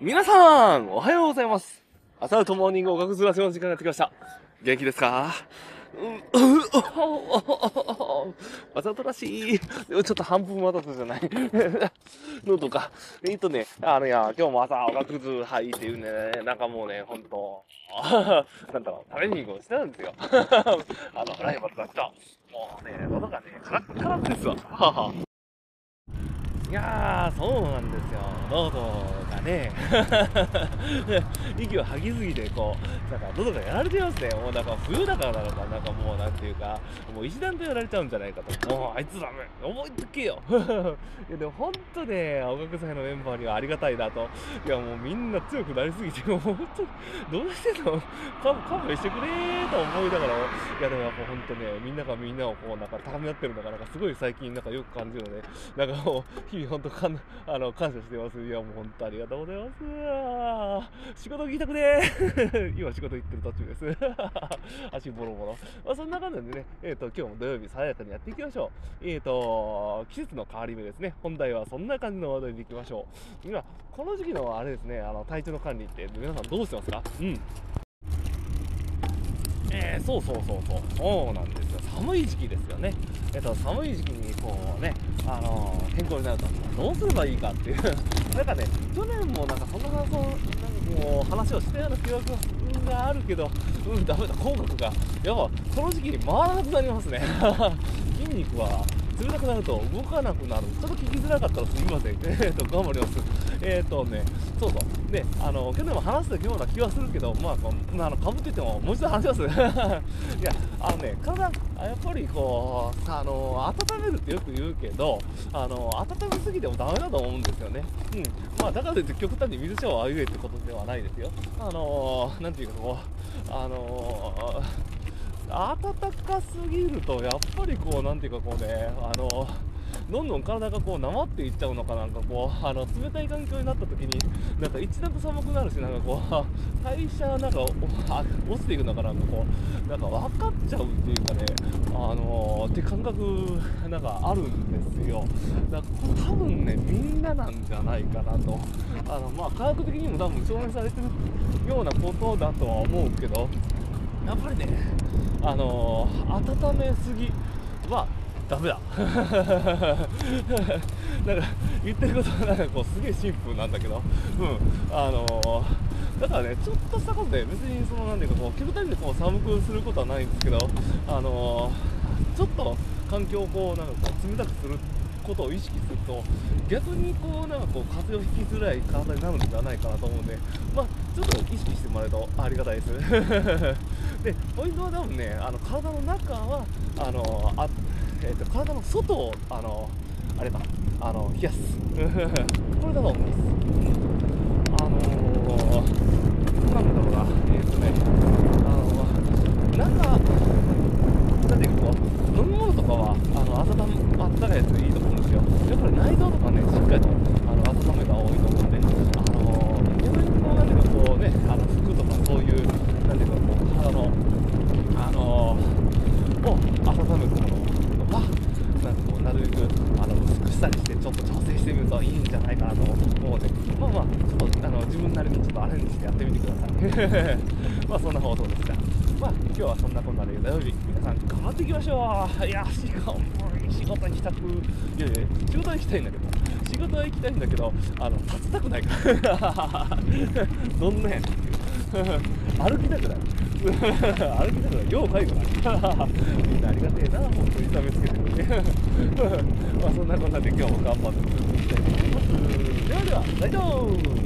皆さん、おはようございます。朝ウトモーニングおかくずらせの時間がやってきました。元気ですか？う、う、う、わざとらしい。でもちょっと半分わざとじゃない。喉か。えっとね、あのや、今日も朝おかくずはいっていうね、なんかもうね、ほんと、なんだろう、トレーニングをしてたんですよ。あの、ライバルだった。もうね、喉がね、カラッカラッですわ。いやそうなんですよ。どうぞ。ね、息を吐きすぎて、こう、なんか喉がやられてますね。もうなんか冬だからなのか、なんかもうなんていうか、もう一段とやられちゃうんじゃないかと。もうあいつダメ思いつけよ いやでも本当ね、青学祭のメンバーにはありがたいなと。いやもうみんな強くなりすぎて、もう本当に、どうしてんの？勘勘弁してくれーと思いながら、いやでもやっぱ本当ね、みんながみんなをこうなんか高め合ってるのが、なんかすごい最近なんかよく感じるので、なんかもう、日々本当かんあの感謝してます。いやもう本当ありがとうございます。仕事行きたくねー 今仕事行ってる途中です。足ボロボロ。まあそんな感じでね、えっ、と、今日も土曜日爽やかにやっていきましょう。えっ、と、季節の変わり目ですね。本題はそんな感じの話題でいきましょう。今、この時期のあれですね、あの、体調の管理って皆さんどうしてますか？うん。えー、そうそうそうそう、そうなんですよ、寒い時期ですよね、えっと、寒い時期にこうね、あの健康になるためにはどうすればいいかっていう、なんかね、去年もなんかそんな話をなんかこう話をしたような記憶があるけど、うん、ダメだ、口角が、やっぱこの時期に回らなくなりますね、筋肉は冷たくなると動かなくなる、ちょっと聞きづらかったらすみません、え っと、頑張ります。えっ、とね、そうそう、で、あの、去年も話したような気はするけど、まあ、こうあの、かぶってても、もう一度話します。いや、あのね、体、やっぱりこう、あの、温めるってよく言うけど、あの、温めすぎてもダメだと思うんですよね。うん。まあ、だからといって極端に水シャワーを浴びるってことではないですよ。あの、なんていうかこう、あの、暖かすぎると、やっぱりこう、なんていうかこうね、あの、どんどん体がこう、なまっていっちゃうのかなんかこう、あの、冷たい環境になった時に、なんか一段と寒くなるし、なんかこう、代謝なんか 落ちていくのかなんかこう、なんか分かっちゃうっていうかね、あのって感覚、なんかあるんですよ。だから多分ね、みんななんじゃないかなと。あの、まあ、科学的にも多分証明されてるようなことだとは思うけど、やっぱりね、あのー温めすぎはダメだ。なんか言ってることはなんかこうすげえシンプルなんだけど、うん、あのーだからね、ちょっとしたことで別にそのなんていうかこう極端にこう寒くすることはないんですけど、あのーちょっと環境をこうなんかこう冷たくすることを意識すると逆にこうなんかこう風邪をひきづらい体になるんじゃないかなと思うんで。まあちょっと意識してもらえるとありがたいです。でポイントは多分ねあの体の中はあのあ、えー、と体の外をあのあれだあの冷やすこれだと思います。あのー、なんだろうな。えっ、とねあの中なんかいうかこう飲み物とかはあの温め温かいやつでいいと思うんですよやっぱり内臓とかねしっかりとあの温めた方がいいと思うんであのー、逆にこうなんていうかこうねあの服とかそういうなんていうかこう肌のあのー、を温めるものとかなんかこうなるべくあの薄くしたりしてちょっと調整してみるといいんじゃないかなと思うのでまあまあちょっとあの自分なりにちょっとアレンジしてやってみてください。まあそんな放送でしたまあ今日はそんなこんなで土曜日皆さん頑張っていきましょういや仕事仕事にしたくいやいや仕事は行きたいんだけど仕事は行きたいんだけどあの立ちたくないから。どんなやねんっていう歩きたくない 歩きたくない要介護だみんなありがてえな本当に痛めつけてくれて。まあそんなこんなで今日も頑張って続けていきたいと思います。ではでは大丈夫